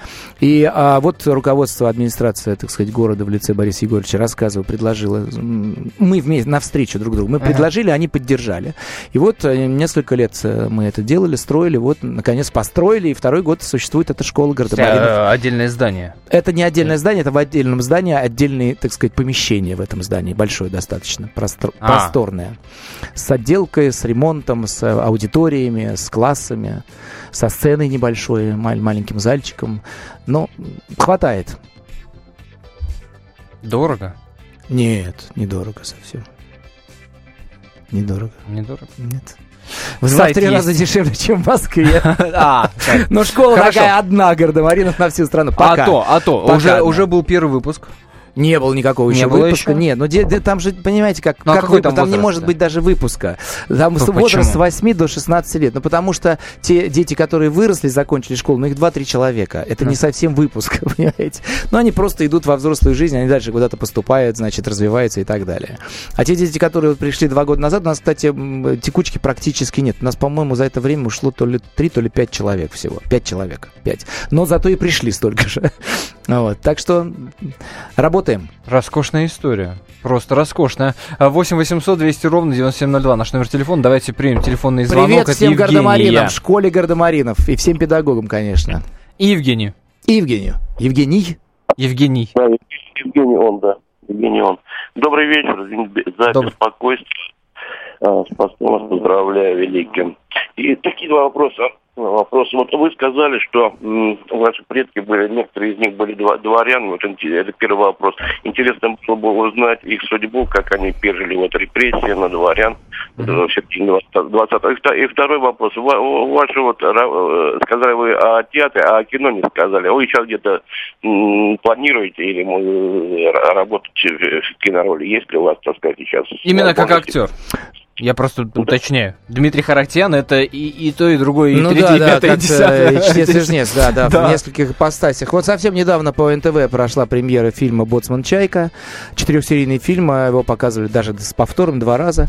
B: И а, вот руководство администрации, так сказать, города в лице Бориса Егоровича рассказывал, предложило, мы вместе, навстречу друг другу, мы ага. предложили, они поддержали. И вот э, несколько лет э, мы это делали, строили, вот, наконец, построили, и второй год существует эта школа Гардемаринов.
A: Э, отдельное здание.
B: Это не отдельное здание, это в отдельном здании, отдельные, так сказать, помещения в этом здании, большое достаточно, простор, а. просторное с отделкой, с ремонтом, с аудиториями, с классами, со сценой небольшой, мал- маленьким зальчиком. Но хватает.
A: Дорого?
B: Нет, недорого совсем. Недорого.
A: Недорого?
B: Нет. В два-три раза дешевле, чем в Москве. А, но школа такая одна, Гардемаринов на всю страну. Пока.
A: А то, а то. Уже, уже был первый выпуск.
B: Не было никакого еще не выпуска. Еще? Нет, ну де, де, там же, понимаете, как, ну, а как выпуск, там, там не может быть даже выпуска. Там ну, возраст с 8 до 16 лет. Ну, потому что те дети, которые выросли, закончили школу, ну, их 2-3 человека. Это не совсем выпуск, понимаете. Но они просто идут во взрослую жизнь, они дальше куда-то поступают, значит, развиваются и так далее. А те дети, которые пришли два года назад, у нас, кстати, текучки практически нет. У нас, по-моему, за это время ушло то ли 3, то ли 5 человек всего. 5 человек. 5. Но зато и пришли столько же. Вот, так что работаем.
A: Роскошная история. Просто роскошная. 8 800 200 ровно 9702 наш номер телефона. Давайте примем телефонный звонок
B: Привет
A: от
B: всем
A: Евгения.
B: гардемаринам, в школе гардемаринов и всем педагогам, конечно.
A: И Евгений.
B: И Евгению. Евгений?
A: Евгений.
E: Да, Евгений он, да. Евгений он. Добрый вечер, за
A: Добрый.
E: беспокойство. А, С постом поздравляю великим. И такие два вопроса. Вопросы. Вот вы сказали, что ваши предки были, некоторые из них были дво- дворянами. Вот это первый вопрос. Интересно было бы узнать их судьбу, как они пережили вот репрессии на дворян в середине 20 20 И вто- И второй вопрос. Ва- Ваши вот э, сказали вы о театре, а о кино не сказали. Вы сейчас где-то планируете или м, р- работать в кинороли? Есть ли у вас, так сказать, сейчас?
A: Именно как актер. Я просто уточняю. Дмитрий Характьян это и, и то, и другое, и
B: ну
A: третье,
B: да,
A: и
B: да,
A: пятое, и
B: как-то
A: десятое.
B: чтец и жнец, да, да,
A: Да.
B: в нескольких ипостасях. Вот совсем недавно по НТВ прошла премьера фильма «Боцман Чайка». Четырехсерийный фильм, а его показывали даже с повтором два раза.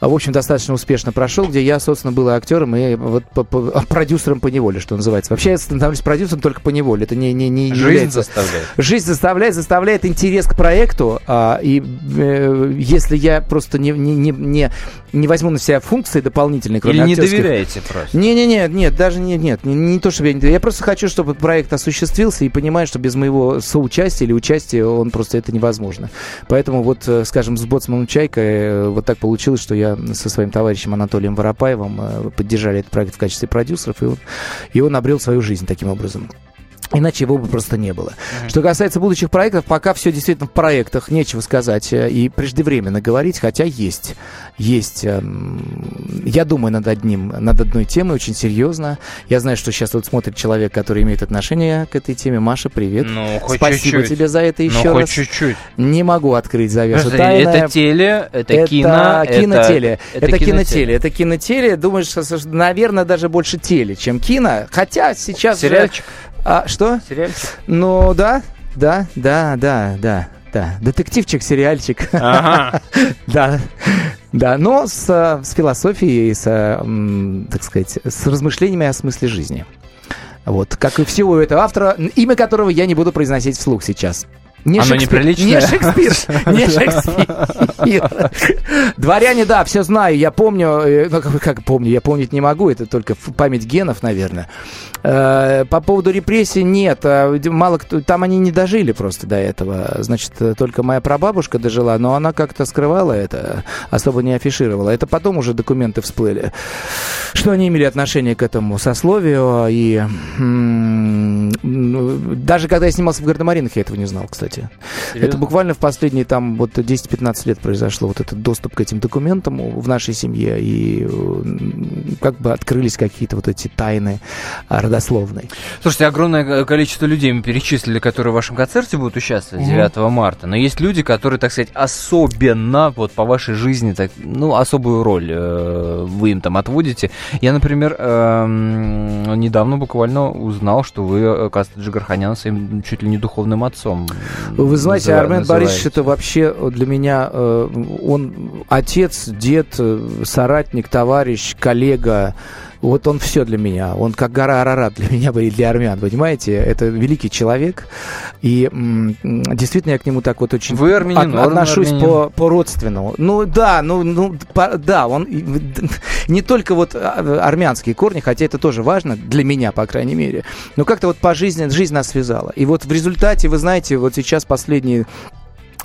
B: А, В общем, достаточно успешно прошел, где я, собственно, был и актером, и вот по- по- а, продюсером по неволе, что называется. Вообще, я становлюсь продюсером только по неволе. Это не, не, не
A: Жизнь
B: является...
A: заставляет.
B: Жизнь заставляет, заставляет интерес к проекту, а, и э, если я просто не, не, не, не, не возьму на себя функции дополнительные, кроме
A: Или не
B: актерских,
A: доверяете просто.
B: не-не-не, нет, даже не, нет, не, не то, чтобы я не доверяю. Я просто хочу, чтобы проект осуществился и понимаю, что без моего соучастия или участия он просто это невозможно. Поэтому вот, э, скажем, с Боцманом Чайка э, вот так получилось, что я со своим товарищем Анатолием Воропаевым э, поддержали этот проект в качестве продюсеров, и он, и он обрел свою жизнь таким образом. Иначе его бы просто не было. Что касается будущих проектов, пока все действительно в проектах, нечего сказать э, и преждевременно говорить, хотя есть. Есть. эм, Я думаю над одним, над одной темой очень серьезно. Я знаю, что сейчас вот смотрит человек, который имеет отношение к этой теме. Маша, привет.
A: Ну, хоть
B: Спасибо
A: чуть-чуть.
B: тебе за это
A: Ну,
B: еще
A: хоть
B: раз.
A: чуть-чуть.
B: Не могу открыть завесу
A: Подожди, это теле, это,
B: Это
A: кино,
B: кинотеле.
A: это,
B: Это, кинотеле. Это кинотеле. Думаешь, наверное, даже больше теле, чем кино. Хотя сейчас... же-
A: Сериальчик?
B: А, что?
A: Сериальчик?
B: Ну, да, да, да, да, да, да. Детективчик, сериальчик.
A: Ага.
B: Да, да, но с, с философией, с, так сказать, с размышлениями о смысле жизни. Вот, как и всего этого автора, имя которого я не буду произносить вслух сейчас. Не
A: Оно
B: Шекспир,
A: неприличное?
B: Не Шекспир, не Шекспир. Дворяне, да, все знаю, я помню, э, ну, как, как помню, я помнить не могу, это только память генов, наверное. Э, По поводу репрессий нет, а, мало кто, там они не дожили просто до этого. Значит, э, только моя прабабушка дожила, но она как-то скрывала это, особо не афишировала. Это потом уже документы всплыли, что они имели отношение к этому сословию. И ну, даже когда я снимался в Гардемаринах, я этого не знал, кстати. Это буквально в последние там вот 10-15 лет произошло вот этот доступ к этим документам в нашей семье и как бы открылись какие-то вот эти тайны а, родословной.
A: Слушайте, огромное количество людей мы перечислили, которые в вашем концерте будут участвовать 9 марта. Но есть люди, которые, так сказать, особенно вот по вашей жизни, так, ну, особую роль э, вы им там отводите. Я, например, эм, недавно буквально узнал, что вы, оказывается, Джигарханян своим чуть ли не духовным отцом.
B: Вы знаете,
A: называ-
B: Армен
A: называете.
B: Борисович это вообще для меня, э, он отец, дед, э, соратник, товарищ, коллега. Вот он все для меня. Он как гора Арарат для меня и для армян, понимаете? Это великий человек. И действительно я к нему так вот очень
A: Вы армянин,
B: от- отношусь
A: армянин.
B: по, по-родственному. Ну да, ну, ну по- да, он не только вот а, армянские корни, хотя это тоже важно для меня, по крайней мере. Но как-то вот по жизни, жизнь нас связала. И вот в результате, вы знаете, вот сейчас последние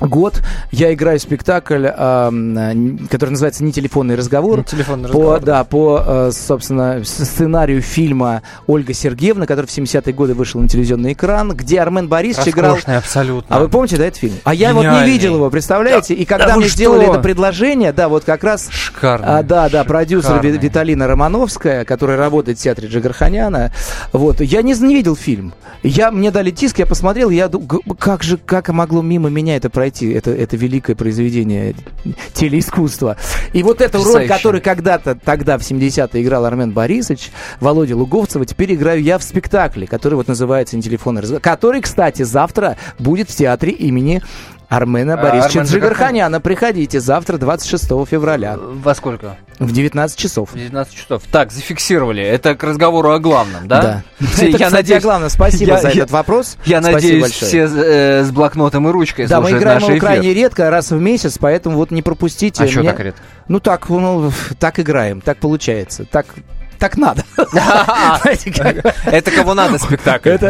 B: год я играю спектакль, эм, который называется «Не телефонный разговор».
A: Ну, телефонный
B: По,
A: разговор.
B: да, по, э, собственно, сценарию фильма Ольга Сергеевна, который в 70-е годы вышел на телевизионный экран, где Армен Борисович играл...
A: Абсолютно.
B: А вы помните, да, этот фильм? А я вот не
A: Гениальный.
B: видел его, представляете? И когда
A: Да
B: мне
A: что?
B: сделали это предложение, да, вот как раз
A: Шикарно.
B: а, да, да, продюсер
A: Шикарный.
B: Виталина Романовская, которая работает в театре Джигарханяна. Вот, я не, не видел фильм. Я, мне дали диск, я посмотрел, я думаю, как же, как могло мимо меня это пройти, это, это великое произведение телеискусства. И вот эту роль,
A: Потрясающе.
B: которую когда-то, тогда, в 70-е, играл Армен Борисович, Володя Луговцева, теперь играю я в спектакле, который вот называется «Не телефонный разговор», который, кстати, завтра будет в театре имени Армена Борисовича
A: Армен
B: Джигарханяна. Приходите завтра, 26 февраля,
A: Во сколько?
B: в 19 часов.
A: В 19 часов. Так, зафиксировали. Это к разговору о главном, да?
B: Да.
A: Все,
B: Это, кстати, главное. Спасибо
A: я-
B: за
A: я-
B: этот вопрос.
A: Я
B: Спасибо
A: надеюсь,
B: большое.
A: все э, с блокнотом и ручкой
B: Да, мы играем его крайне редко, раз в месяц, поэтому вот не пропустите.
A: А что так редко?
B: Ну так, ну, так играем, так получается, так, так надо.
A: Это кого надо спектакль.
B: Это,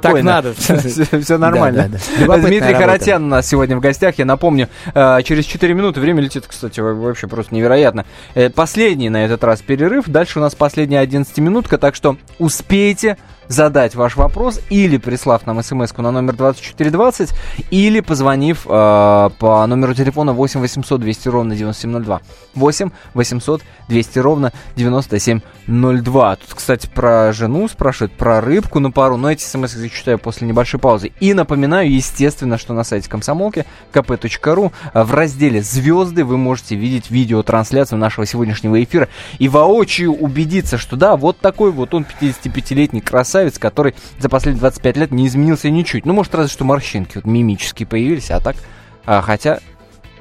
B: так надо.
A: Все нормально. Дмитрий. Харатьян у нас сегодня в гостях. Я напомню, э, через 4 минуты, время летит, кстати, во- вообще просто невероятно. Э, Последний на этот раз перерыв. Дальше у нас последняя 11-минутка, так что успейте задать ваш вопрос или прислав нам смс на номер 2420, или позвонив э, по номеру телефона 8 800 200 ровно 9702. 8 800 200 ровно 9702. Тут, кстати, про жену спрашивают, про рыбку на пару, но эти смс я читаю после небольшой паузы. И напоминаю, естественно, что на сайте комсомолки kp.ru э, в разделе «Звезды» вы можете видеть видеотрансляцию нашего сегодняшнего эфира и воочию убедиться, что да, вот такой вот он 55-летний красавец, который за последние 25 лет не изменился ничуть. Ну, может, разве что морщинки вот мимические появились, а так... а, хотя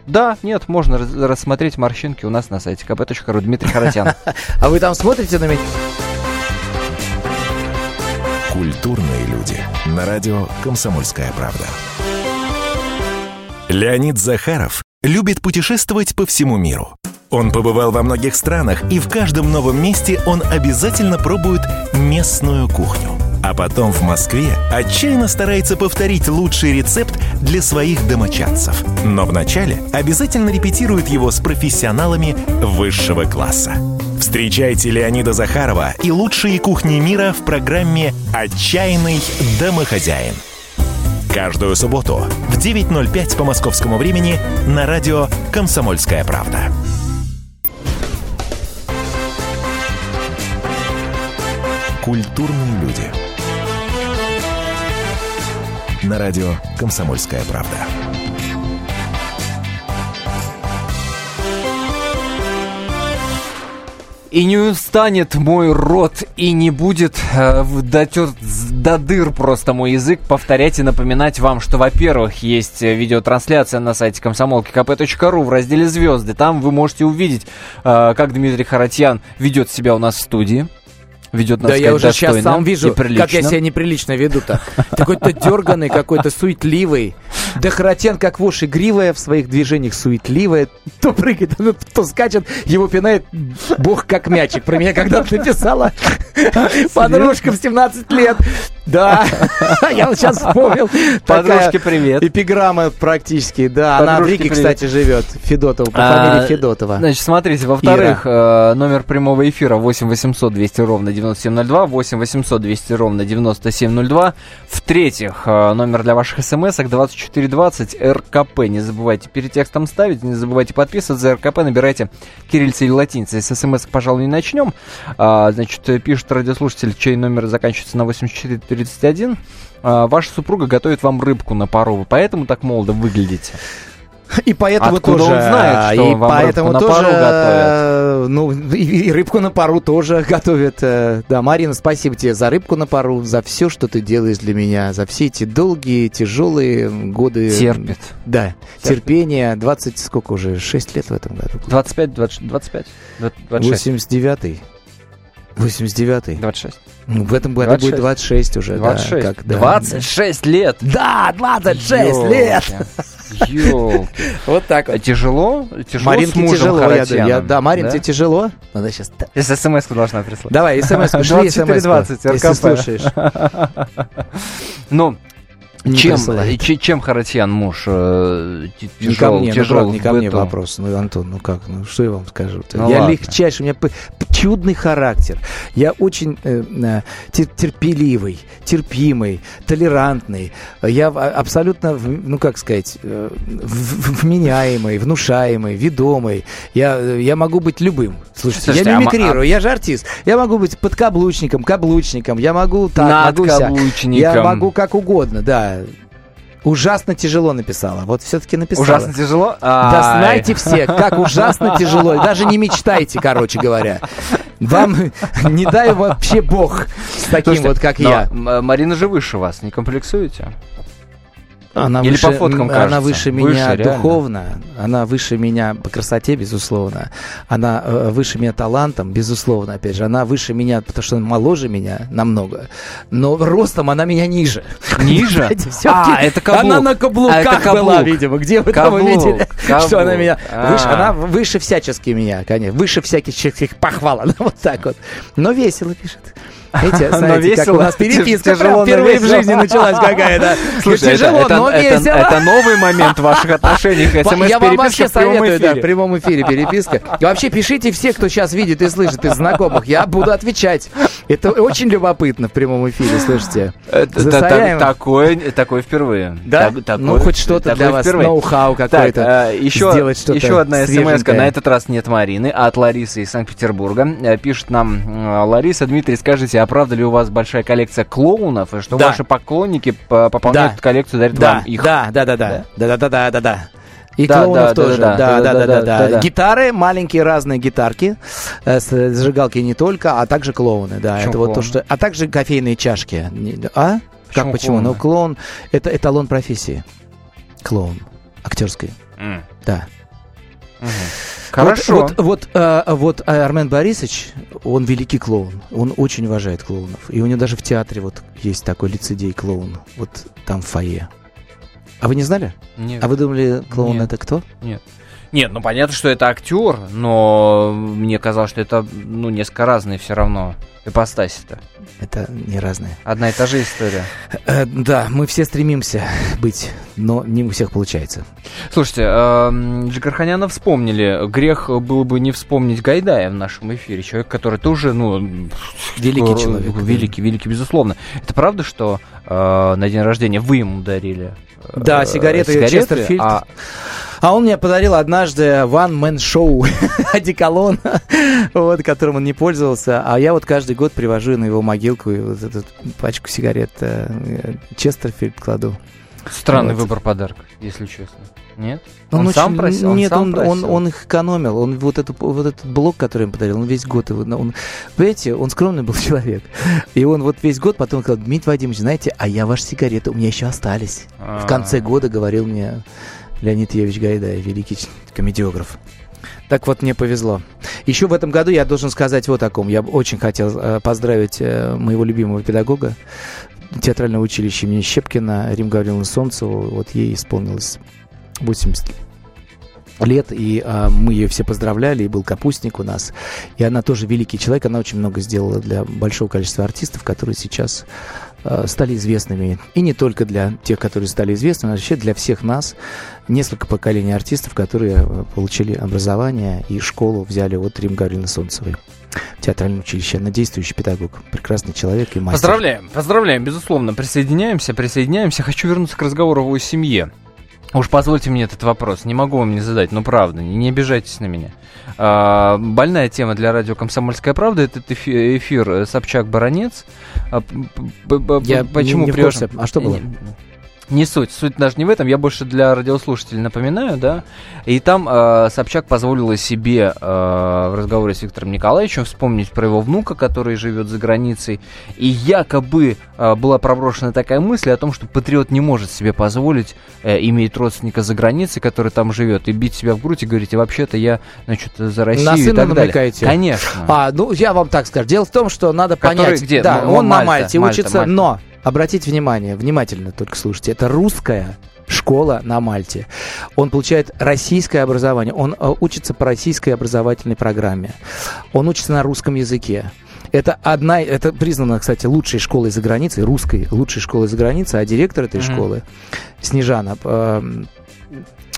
A: да, нет, можно раз- рассмотреть морщинки у нас на сайте kp.ru. Дмитрий Харатьян.
B: А вы там смотрите на меня?
C: Культурные люди. На радио «Комсомольская правда».
F: Леонид Захаров любит путешествовать по всему миру. Он побывал во многих странах, и в каждом новом месте он обязательно пробует местную кухню. А потом в Москве отчаянно старается повторить лучший рецепт для своих домочадцев. Но вначале обязательно репетирует его с профессионалами высшего класса. Встречайте Леонида Захарова и лучшие кухни мира в программе «Отчаянный домохозяин». Каждую субботу в 9.05 по московскому времени на радио «Комсомольская правда».
C: Культурные люди. На радио «Комсомольская правда».
A: И не устанет мой рот, и не будет э, с- до дыр просто мой язык повторять и напоминать вам, что, во-первых, есть э, видеотрансляция на сайте комсомолки kp.ru в разделе «Звезды». Там вы можете увидеть, э, как Дмитрий Харатьян ведет себя у нас в студии. Ведет, надо
B: Да, я
A: сказать,
B: уже сейчас сам вижу, как я себя неприлично веду-то. Какой-то дерганый, какой-то суетливый. Да Харатьян, как вошь игривая, в своих движениях суетливая. То прыгает, то скачет, его пинает бог как мячик. Про меня когда-то написала подружка в 17 лет. Да, я вот сейчас вспомнил. Подружки,
A: привет.
B: Эпиграмма практически, да. Она в Риге, кстати, живет, Федотова, по
A: а,
B: фамилии Федотова.
A: Значит, смотрите, во-вторых, э, номер прямого эфира 8 800 200 ровно 9702, 8 800 200 ровно 9702. В-третьих, э, номер для ваших смс-ок 2420 РКП. Не забывайте перед текстом ставить, не забывайте подписываться. РКП набирайте кириллицы или латиницы. С смс, пожалуй, не начнем. А, значит, э, пишет радиослушатель, чей номер заканчивается на 84 31, а, ваша супруга готовит вам рыбку на пару, вы поэтому так молодо выглядите.
B: И поэтому
A: Откуда
B: тоже,
A: он знает, а, что
B: и
A: вам
B: поэтому
A: рыбку
B: тоже,
A: на
B: пару? Ну, и, и рыбку на пару тоже готовят. Э, да, Марина, спасибо тебе за рыбку на пару, за все, что ты делаешь для меня, за все эти долгие, тяжелые годы.
A: Терпит.
B: Да, Терпит. терпение. 20, сколько уже, 6 лет в этом году?
A: 25, 20, 25, 26.
B: 89-й. 89-й.
A: 26.
B: Ну, в этом году
A: 26.
B: будет 26 уже.
A: 26.
B: Да, как, да.
A: 26 лет!
B: Да, 26 лет!
A: Ёлки.
B: Вот так вот.
A: Тяжело? Тяжело с
B: Маринке
A: мужем
B: тяжело. Я,
A: Харатьяном,
B: я- да, Марин,
A: да?
B: тебе тяжело? Надо сейчас
A: Если смс должна прислать.
B: Давай, смс шли смс
A: 2420,
B: если слушаешь.
A: Ну,
B: Не
A: чем,
B: присылает.
A: че- чем Харатьян муж э, т-
B: Не ко
A: тяжел,
B: мне, ну,
A: тяжел
B: правда, не
A: в
B: ко мне вопрос. Ну, Антон, ну как, ну что я вам скажу?
A: Ну,
B: я
A: ладно.
B: легчайший, у меня чудный характер. Я очень э, тер- терпеливый, терпимый, толерантный. Я а- абсолютно, ну как сказать, э, вменяемый, внушаемый, ведомый. Я, э, я могу быть любым. Слушайте,
A: Слушайте,
B: я
A: а ма-
B: мимикрирую, я же артист. Я могу быть подкаблучником, каблучником, я могу так, могу сяк.
A: Надкаблучником.
B: Я могу как угодно, да. Ужасно тяжело написала. Вот все-таки написала.
A: Ужасно тяжело?
B: Да
A: Ай.
B: знайте все, как ужасно тяжело. Даже не мечтайте, короче говоря. Вам не дай вообще бог с таким
A: Слушайте,
B: вот, как я.
A: Марина же выше вас, не комплексуете?
B: Она
A: Или
B: выше,
A: по фоткам
B: Она
A: кажется?
B: выше
A: Выше,
B: меня
A: реально?
B: духовно, она выше меня по красоте, безусловно. Она э, выше меня талантом, безусловно, опять же. Она выше меня, потому что она моложе меня намного. Но ростом она меня ниже.
A: Ниже? А, это каблук.
B: Она на каблуках
A: А,
B: была, видимо. Где вы там увидели, что она меня... Выше,
A: А.
B: она выше всячески меня, конечно. Выше всяких всяких похвал. Она вот так вот. Но весело пишет.
A: Но
B: знаете, как
A: весело.
B: у нас переписка
A: Тяжело, но
B: впервые в жизни началась какая-то.
A: Слушай,
B: Тяжело,
A: это,
B: но
A: это-
B: весело.
A: это новый момент в ваших отношениях.
B: Па- Я вам вообще советую, да, в прямом эфире переписка. И вообще пишите все, кто сейчас видит и слышит из знакомых. Я буду отвечать. Это очень любопытно в прямом эфире, слышите.
A: Та- Такое, такое впервые.
B: Да?
A: Так- такое-
B: ну, хоть что-то для вас, ноу-хау
A: Так,
B: какой-то.
A: э, еще,
B: сделать что-то
A: еще одна смс на этот раз нет Марины, а от Ларисы из Санкт-Петербурга. Э, Пишет нам э, Лариса, Дмитрий, скажите, а правда ли у вас большая коллекция клоунов, и что
B: Да.
A: ваши поклонники пополняют
B: Да.
A: коллекцию, дарят
B: Да,
A: вам их?
B: да, да, да, да, да, да, да, да, да, да. И
A: Да,
B: клоунов
A: да,
B: тоже.
A: да,
B: Да,
A: да,
B: да,
A: да,
B: да,
A: да,
B: да,
A: да.
B: Гитары, маленькие разные гитарки, э, зажигалки не только, а также клоуны, да.
A: Почему
B: Это вот то,
A: клоуны?
B: что. А также кофейные чашки. А?
A: Почему
B: Как почему?
A: клоуны?
B: Ну, клоун это эталон профессии. Клоун. Актерской.
A: М.
B: Да.
A: Мгм. Хорошо.
B: Вот, вот, вот, э, вот э, Армен Борисович, он великий клоун. Он очень уважает клоунов. И у него даже в театре вот есть такой лицедей клоун. Вот там в фойе. А вы не знали?
A: Нет.
B: А вы думали, клоун
A: Нет.
B: это кто?
A: Нет, ну понятно, что это актер, но мне казалось, что это ну несколько разные все равно ипостаси-то.
B: Это не разные.
A: Одна и та же история.
B: Э, да, мы все стремимся быть, но не у всех получается.
A: Слушайте, эм, Джигарханяна вспомнили. Грех было бы не вспомнить Гайдая в нашем эфире. Человек, который тоже, ну...
B: Великий
A: э,
B: человек, да.
A: Великий, великий, безусловно. Это правда, что э, на день рождения вы ему дарили? Э,
B: Да, сигареты Честерфильд.
A: А,
B: А он мне подарил однажды One Man Show одеколон, вот, которым он не пользовался. А я вот каждый год привожу на его могилку и вот эту пачку сигарет э, Честерфильд кладу.
A: странный
B: Вот.
A: выбор подарка, если честно. Нет?
B: Он,
A: Он,
B: очень-
A: сам просил? Он
B: Нет,
A: сам
B: он, он,
A: просил?
B: он их экономил. Он вот, эту, вот этот блок, который ему подарил, он весь год его... Он, понимаете, он скромный был человек. И он вот весь год потом сказал, Дмитрий Вадимович, знаете, а я ваши сигареты, у меня еще остались. В конце года говорил мне Леонид Евич Гайдай, великий комедиограф. Так вот, мне повезло. Еще в этом году я должен сказать вот о ком. Я очень хотел э, поздравить э, моего любимого педагога театрального училища имени Щепкина, Рим Гавриловну Солнцеву. Вот ей исполнилось 80 лет, и а, мы ее все поздравляли, и был капустник у нас. И она тоже великий человек, она очень много сделала для большого количества артистов, которые сейчас э, стали известными. И не только для тех, которые стали известными, а вообще для всех нас. Несколько поколений артистов, которые э, получили образование и школу взяли от Рим Гавриловны Солнцевой. Театральное училище. Она действующий педагог, прекрасный человек и мастер.
A: Поздравляем, поздравляем, безусловно. Присоединяемся, присоединяемся. Хочу вернуться к разговору о семье. Уж позвольте мне этот вопрос. Не могу вам не задать, но правда, не, не обижайтесь на меня. А, больная тема для радио «Комсомольская правда» — этот эфи- эфир э, Собчак-Баронец. А,
B: Я не-
A: почему
B: не в
A: привез-
B: курсе. А что было?
A: Не, суть. Суть даже не в этом. Я больше для радиослушателей напоминаю, да. И там э, Собчак позволила себе э, в разговоре с Виктором Николаевичем вспомнить про его внука, который живет за границей. И якобы э, была проброшена такая мысль о том, что патриот не может себе позволить э, иметь родственника за границей, который там живет, и бить себя в грудь и говорить, «А вообще-то я, значит, за Россию
B: На
A: и
B: сына
A: так далее.
B: намекаете?
A: Конечно.
B: А, ну я вам так скажу. Дело в том, что надо
A: Который
B: понять.
A: где?
B: Да,
A: М-
B: он на
A: Мальта,
B: Мальте
A: Мальта,
B: учится,
A: Мальта.
B: но обратите внимание, внимательно только слушайте, это русская школа на Мальте. Он получает российское образование, он э, учится по российской образовательной программе, он учится на русском языке. Это одна, это признана, кстати, лучшей школой за границей, русской лучшей школой за границей, а директор этой
A: Мгм.
B: школы Снежана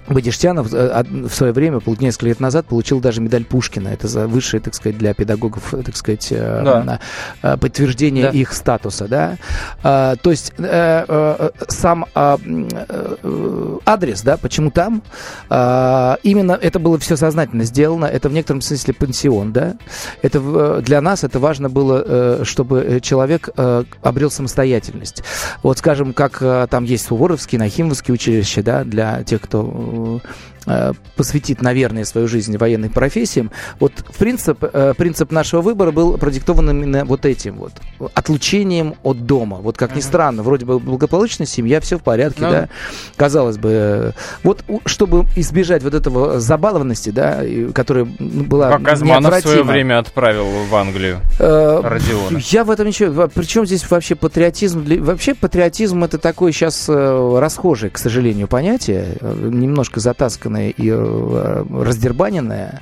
B: Бодиштянов э, в свое время, несколько лет назад, получил даже медаль Пушкина. Это за высшее, так сказать, для педагогов, э, так сказать, э,
A: Да.
B: подтверждение
A: Да.
B: их статуса, да. А, то есть сам а, адрес, да, почему там, а, именно это было все сознательно сделано. Это в некотором смысле пансион, да. Это для нас это важно было, чтобы человек обрел самостоятельность. Вот, скажем, как там есть Суворовские, Нахимовские училища, да, для тех, кто Oh. Посвятит, наверное, свою жизнь военным профессиям. Вот принцип, э, принцип нашего выбора был продиктован именно вот этим вот, отлучением от дома. Вот как ни странно, вроде бы благополучная семья, все в порядке,
A: Ну.
B: да, казалось бы. э, Вот чтобы избежать вот этого забалованности, да, которая была
A: Как Газманов в свое время отправил в Англию
B: Э,
A: Родиона.
B: Я в этом ничего. Причем здесь вообще патриотизм? Для- Вообще патриотизм это такое сейчас расхожее, к сожалению, понятие, э, немножко затасканное и э, раздербаненное.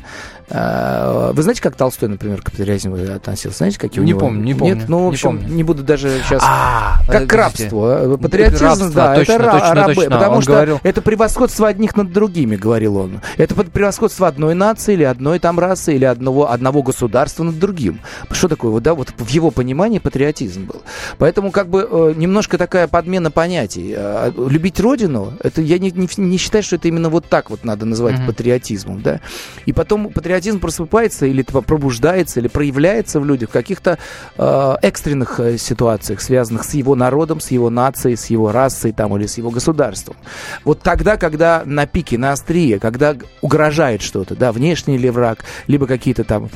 B: Э, Вы знаете, как Толстой, например, к патриотизму относился? Знаете, какие у
A: Не
B: него?
A: помню, не помню,
B: Нет, ну, в
A: не
B: общем,
A: помню.
B: не буду даже сейчас...
A: А,
B: Как к рабству. Патриотизм,
A: Рабство,
B: да,
A: точно,
B: это
A: точно,
B: рабы.
A: точно.
B: Потому
A: Он
B: что
A: говорил-
B: это превосходство одних над другими, говорил он. Это превосходство одной нации или одной там расы или одного, одного государства над другим. Что такое? Вот, да, вот в его понимании патриотизм был. Поэтому как бы э, немножко такая подмена понятий. Э, любить родину, это я не, не, не считаю, что это именно вот так вот надо называть
A: Мгм.
B: патриотизмом, да. И потом патриотизм просыпается или пробуждается, или проявляется в людях в каких-то э, экстренных э, ситуациях, связанных с его народом, с его нацией, с его расой там, или с его государством. Вот тогда, когда на пике, на острие, когда угрожает что-то, да, внешний ли враг, либо какие-то там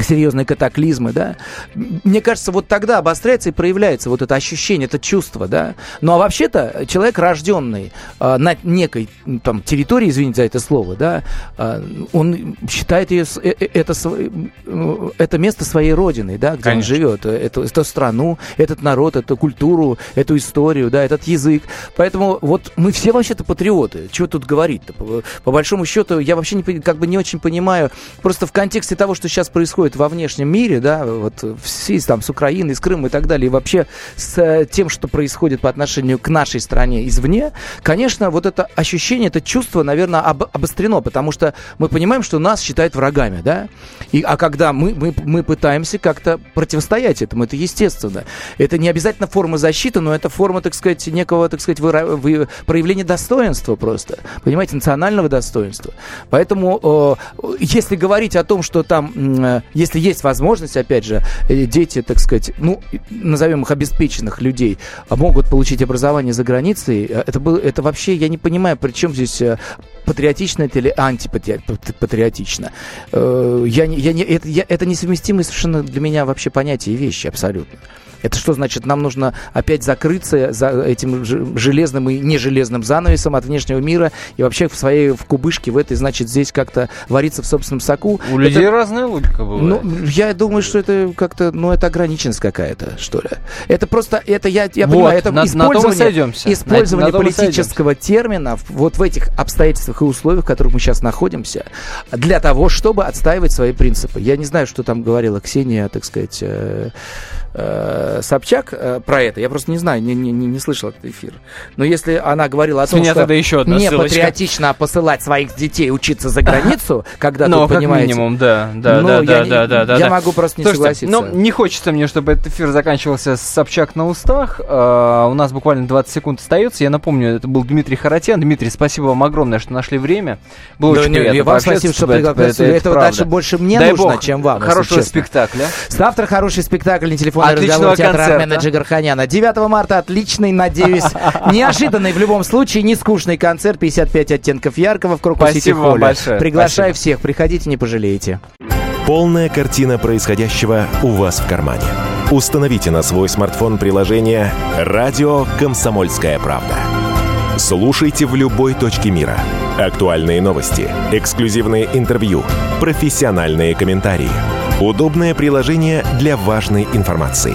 B: серьезные катаклизмы, да, мне кажется, вот тогда обостряется и проявляется вот это ощущение, это чувство, да. Ну а вообще-то человек рожденный э, на некой там территории, извините за это слово, да, э, он считает ее, э, э, это, э, это место своей родиной, да, где
A: Конечно.
B: он живет, э, эту, эту страну, этот народ, эту культуру, эту историю, да, этот язык. Поэтому вот мы все вообще-то патриоты. Чего тут говорить-то? По, по большому счету, я вообще не, как бы не очень понимаю, просто в контексте того, что сейчас происходит во внешнем мире, да, вот в связи там с Украиной, с Крымом и так далее, и вообще с э, тем, что происходит по отношению к нашей стране извне, конечно, вот это ощущение, это чувство, наверное, об- обострено, потому что мы понимаем, что нас считают врагами, да, и, а когда мы, мы, мы пытаемся как-то противостоять этому, это естественно. Это не обязательно форма защиты, но это форма, так сказать, некого, так сказать, выра- вы- проявления достоинства просто, понимаете, национального достоинства. Поэтому, э, если говорить о том, что там, э, если есть возможность, опять же, э, дети, так сказать, ну, назовем их обеспеченных людей, а, могут получить образование за границей, э, это, был, это вообще, я не понимаю, при чем здесь э, патриотично это или антипатриотично. Я я это, я- это несовместимые совершенно для меня вообще понятия и вещи абсолютно. Это что значит? Нам нужно опять закрыться за этим железным и нежелезным занавесом от внешнего мира и вообще в своей в кубышке в этой, значит, здесь как-то вариться в собственном соку.
A: У
B: Это-
A: людей разная логика бывает.
B: ну, я думаю, что это как-то, ну, это ограниченность какая-то, что ли. Это просто, это я, я
A: Вот,
B: понимаю, это
A: на- на
B: использование,
A: сойдемся.
B: использование
A: На- на
B: политического термина вот в этих обстоятельствах и условиях, в которых мы сейчас находимся, для того, чтобы отстаивать свои принципы. Я не знаю, что там говорила Ксения, так сказать, э, э, Собчак э, про это. Я просто не знаю, не, не, не, слышал этот эфир. Но если она говорила о том,
A: меня
B: что
A: тогда еще одна
B: не
A: ссылочка.
B: патриотично посылать своих детей учиться за границу, когда
A: Ну,
B: тут,
A: как
B: понимаете,
A: минимум, да, да,
B: ну,
A: да,
B: я
A: да, да, да, да.
B: Я
A: да.
B: могу просто не
A: Слушайте,
B: согласиться.
A: ну, не хочется мне, чтобы этот эфир заканчивался с Собчак на устах. Э, у нас буквально 20 секунд остается. Я напомню, это был Дмитрий Харатьян. Дмитрий, спасибо вам огромное, что нашли время. Было
B: Да
A: очень
B: не,
A: приятно
B: вам спасибо, что пригласили.
A: это- это
B: Этого
A: правда.
B: дальше больше мне
A: Дай
B: нужно,
A: бог
B: чем вам,
A: Хорошего спектакля.
B: Завтра хороший спектакль, не телефонный
A: Отличного
B: разговор театра
A: концерта.
B: Армена Джигарханяна. 9 марта отличный, надеюсь, неожиданный в любом случае, не скучный концерт 55 оттенков яркого в Крокус Сити Холле.
A: большое.
B: Приглашаю
A: Спасибо.
B: всех, приходите, не пожалеете.
C: Полная картина происходящего у вас в кармане. Установите на свой смартфон приложение «Радио Комсомольская правда». Слушайте в любой точке мира. Актуальные новости, эксклюзивные интервью, профессиональные комментарии. Удобное приложение для важной информации.